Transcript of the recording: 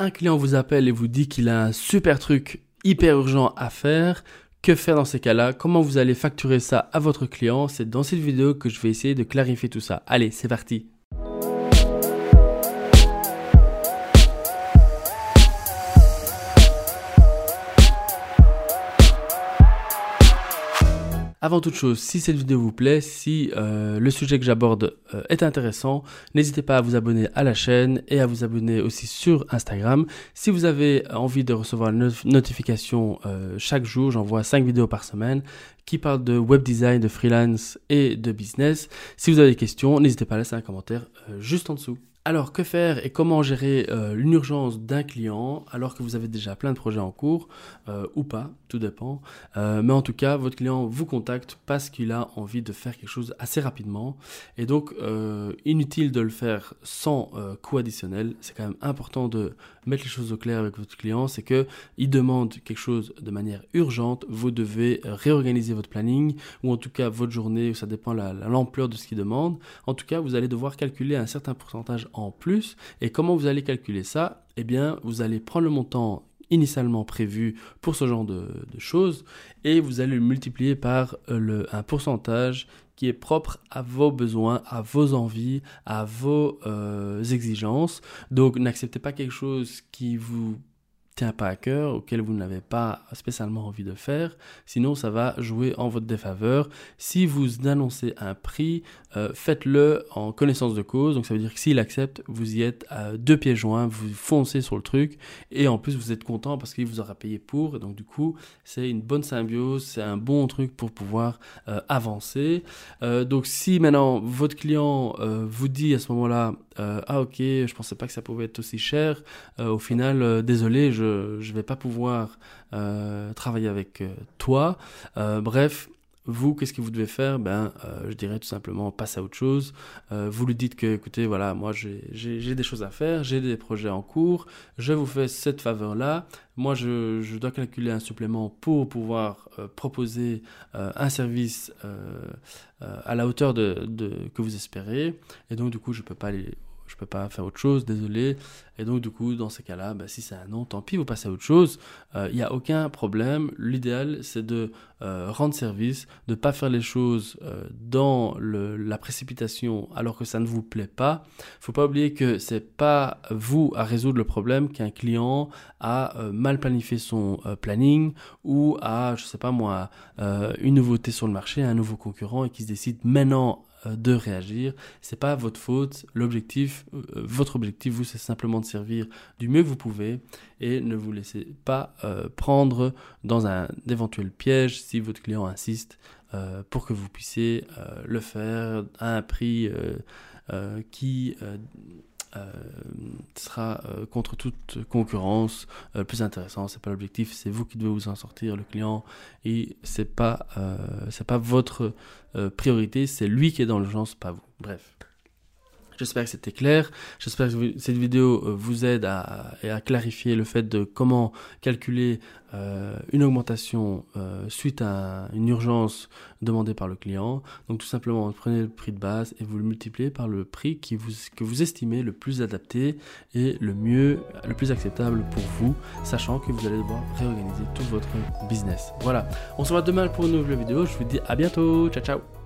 Un client vous appelle et vous dit qu'il a un super truc hyper urgent à faire. Que faire dans ces cas-là? Comment vous allez facturer ça à votre client? C'est dans cette vidéo que je vais essayer de clarifier tout ça. Allez, c'est parti Avant toute chose, si cette vidéo vous plaît, si euh, le sujet que j'aborde euh, est intéressant, n'hésitez pas à vous abonner à la chaîne et à vous abonner aussi sur Instagram. Si vous avez envie de recevoir une notification euh, chaque jour, j'envoie 5 vidéos par semaine qui parlent de web design, de freelance et de business. Si vous avez des questions, n'hésitez pas à laisser un commentaire juste en dessous. Alors, que faire et comment gérer euh, une urgence d'un client alors que vous avez déjà plein de projets en cours euh, ou pas, tout dépend. Euh, mais en tout cas, votre client vous contacte parce qu'il a envie de faire quelque chose assez rapidement. Et donc, inutile de le faire sans coût additionnel. C'est quand même important de mettre les choses au clair avec votre client. C'est que il demande quelque chose de manière urgente. Vous devez réorganiser votre planning ou en tout cas votre journée. Ça dépend de l'ampleur de ce qu'il demande. En tout cas, vous allez devoir calculer un certain pourcentage plus. Et comment vous allez calculer ça? Eh bien, vous allez prendre le montant initialement prévu pour ce genre de, choses et vous allez le multiplier par euh, le, un pourcentage qui est propre à vos besoins, à vos envies, à vos euh, exigences. Donc n'acceptez pas quelque chose qui vous tient pas à cœur, auquel vous n'avez pas spécialement envie de faire, sinon ça va jouer en votre défaveur. Si vous annoncez un prix, euh, faites-le en connaissance de cause, donc ça veut dire que s'il accepte, vous y êtes à deux pieds joints, vous foncez sur le truc, et en plus vous êtes content parce qu'il vous aura payé pour, et donc du coup c'est une bonne symbiose, c'est un bon truc pour pouvoir euh, avancer. Euh, donc si maintenant votre client vous dit à ce moment-là, ah ok, je pensais pas que ça pouvait être aussi cher, au final, désolé, je je ne vais pas pouvoir euh, travailler avec euh, toi. Euh, bref, vous, qu'est-ce que vous devez faire? Ben, je dirais tout simplement, passe à autre chose. vous lui dites que, écoutez, voilà, moi j'ai des choses à faire, j'ai des projets en cours, je vous fais cette faveur-là. Moi, je, dois calculer un supplément pour pouvoir proposer un service à la hauteur de, que vous espérez. Et donc, du coup, je ne peux pas aller peux pas faire autre chose, désolé. Et donc du coup, dans ces cas-là, bah, si c'est un non, tant pis, vous passez à autre chose. Il euh, n'y a aucun problème. L'idéal, c'est de euh, rendre service, de pas faire les choses euh, dans le, la précipitation alors que ça ne vous plaît pas. Faut pas oublier que c'est pas vous à résoudre le problème qu'un client a mal planifié son planning ou a, je sais pas moi, une nouveauté sur le marché, un nouveau concurrent et qui se décide maintenant de réagir. C'est pas votre faute. L'objectif, euh, votre objectif, vous, c'est simplement de servir du mieux que vous pouvez et ne vous laissez pas euh, prendre dans un éventuel piège si votre client insiste pour que vous puissiez le faire à un prix qui euh, sera euh, contre toute concurrence le euh, plus intéressant. C'est pas l'objectif, c'est vous qui devez vous en sortir, le client, et c'est pas c'est pas votre priorité, c'est lui qui est dans l'urgence, pas vous. Bref. J'espère que c'était clair. J'espère que cette vidéo euh, vous aide à, à clarifier le fait de comment calculer euh, une augmentation euh, suite à une urgence demandée par le client. Donc tout simplement, prenez le prix de base et vous le multipliez par le prix que vous estimez le plus adapté et le mieux, le plus acceptable pour vous, sachant que vous allez devoir réorganiser tout votre business. Voilà, on se voit demain pour une nouvelle vidéo. Je vous dis à bientôt. Ciao ciao